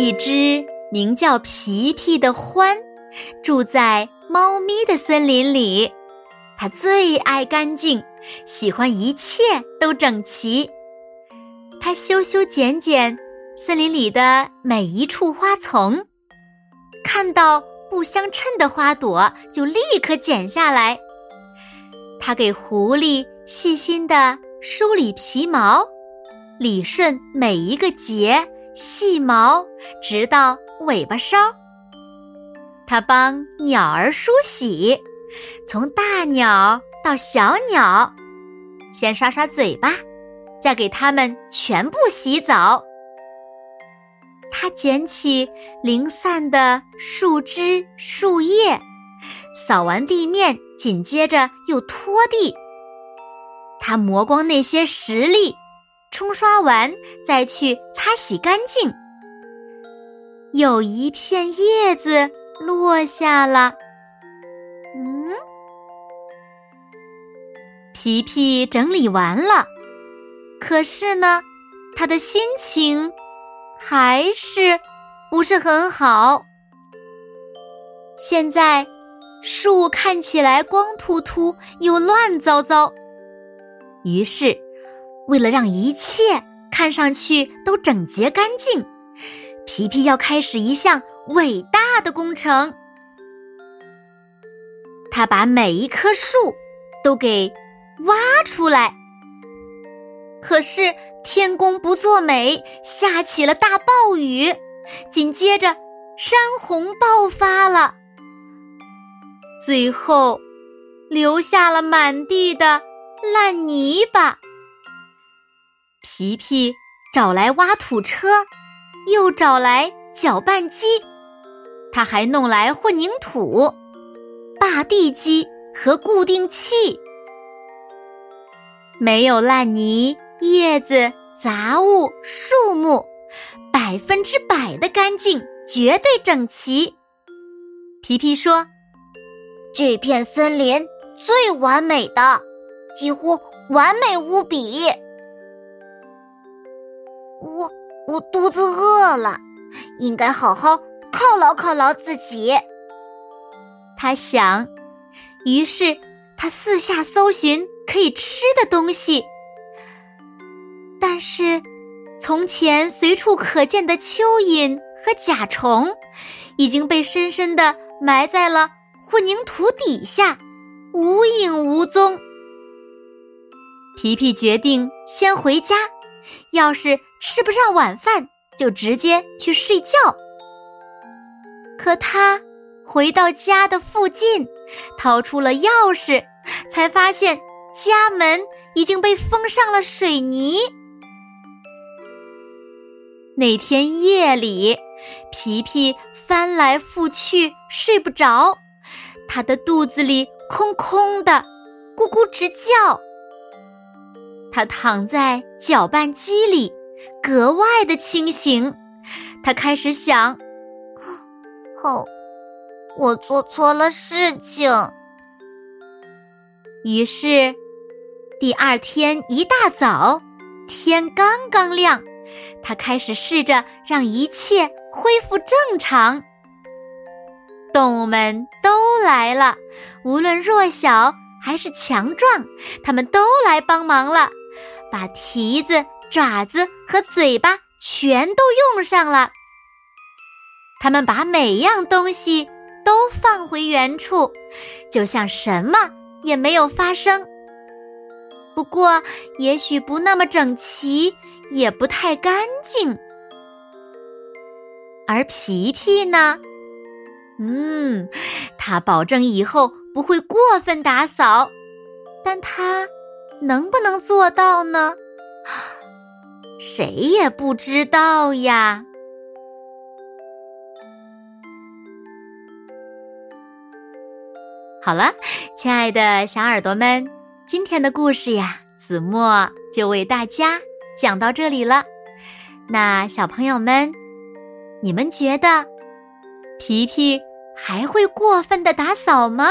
一只名叫皮皮的獾，住在猫咪的森林里。它最爱干净，喜欢一切都整齐。它修修剪剪森林里的每一处花丛，看到不相称的花朵就立刻剪下来。它给狐狸细心的梳理皮毛，理顺每一个结。细毛直到尾巴梢，它帮鸟儿梳洗，从大鸟到小鸟，先刷刷嘴巴，再给它们全部洗澡。它捡起零散的树枝树叶，扫完地面，紧接着又拖地。它磨光那些石粒。冲刷完，再去擦洗干净。有一片叶子落下了，嗯，皮皮整理完了，可是呢，他的心情还是不是很好。现在树看起来光秃秃又乱糟糟，于是。为了让一切看上去都整洁干净，皮皮要开始一项伟大的工程。他把每一棵树都给挖出来。可是天公不作美，下起了大暴雨，紧接着山洪爆发了，最后留下了满地的烂泥巴。皮皮找来挖土车，又找来搅拌机，他还弄来混凝土、扒地机和固定器。没有烂泥、叶子、杂物、树木，百分之百的干净，绝对整齐。皮皮说：“这片森林最完美的，几乎完美无比。”我我肚子饿了，应该好好犒劳犒劳自己。他想，于是他四下搜寻可以吃的东西。但是，从前随处可见的蚯蚓和甲虫，已经被深深的埋在了混凝土底下，无影无踪。皮皮决定先回家。要是吃不上晚饭，就直接去睡觉。可他回到家的附近，掏出了钥匙，才发现家门已经被封上了水泥。那天夜里，皮皮翻来覆去睡不着，他的肚子里空空的，咕咕直叫。他躺在搅拌机里，格外的清醒。他开始想：“哦，我做错了事情。”于是，第二天一大早，天刚刚亮，他开始试着让一切恢复正常。动物们都来了，无论弱小还是强壮，他们都来帮忙了。把蹄子、爪子和嘴巴全都用上了。他们把每样东西都放回原处，就像什么也没有发生。不过，也许不那么整齐，也不太干净。而皮皮呢？嗯，他保证以后不会过分打扫，但他。能不能做到呢？谁也不知道呀。好了，亲爱的小耳朵们，今天的故事呀，子墨就为大家讲到这里了。那小朋友们，你们觉得皮皮还会过分的打扫吗？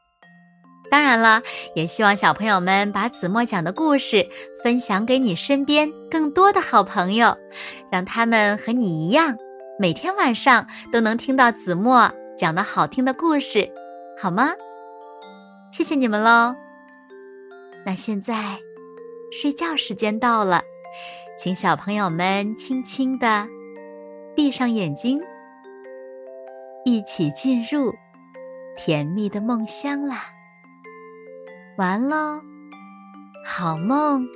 当然了，也希望小朋友们把子墨讲的故事分享给你身边更多的好朋友，让他们和你一样。每天晚上都能听到子墨讲的好听的故事，好吗？谢谢你们喽。那现在睡觉时间到了，请小朋友们轻轻的闭上眼睛，一起进入甜蜜的梦乡啦。完了，好梦。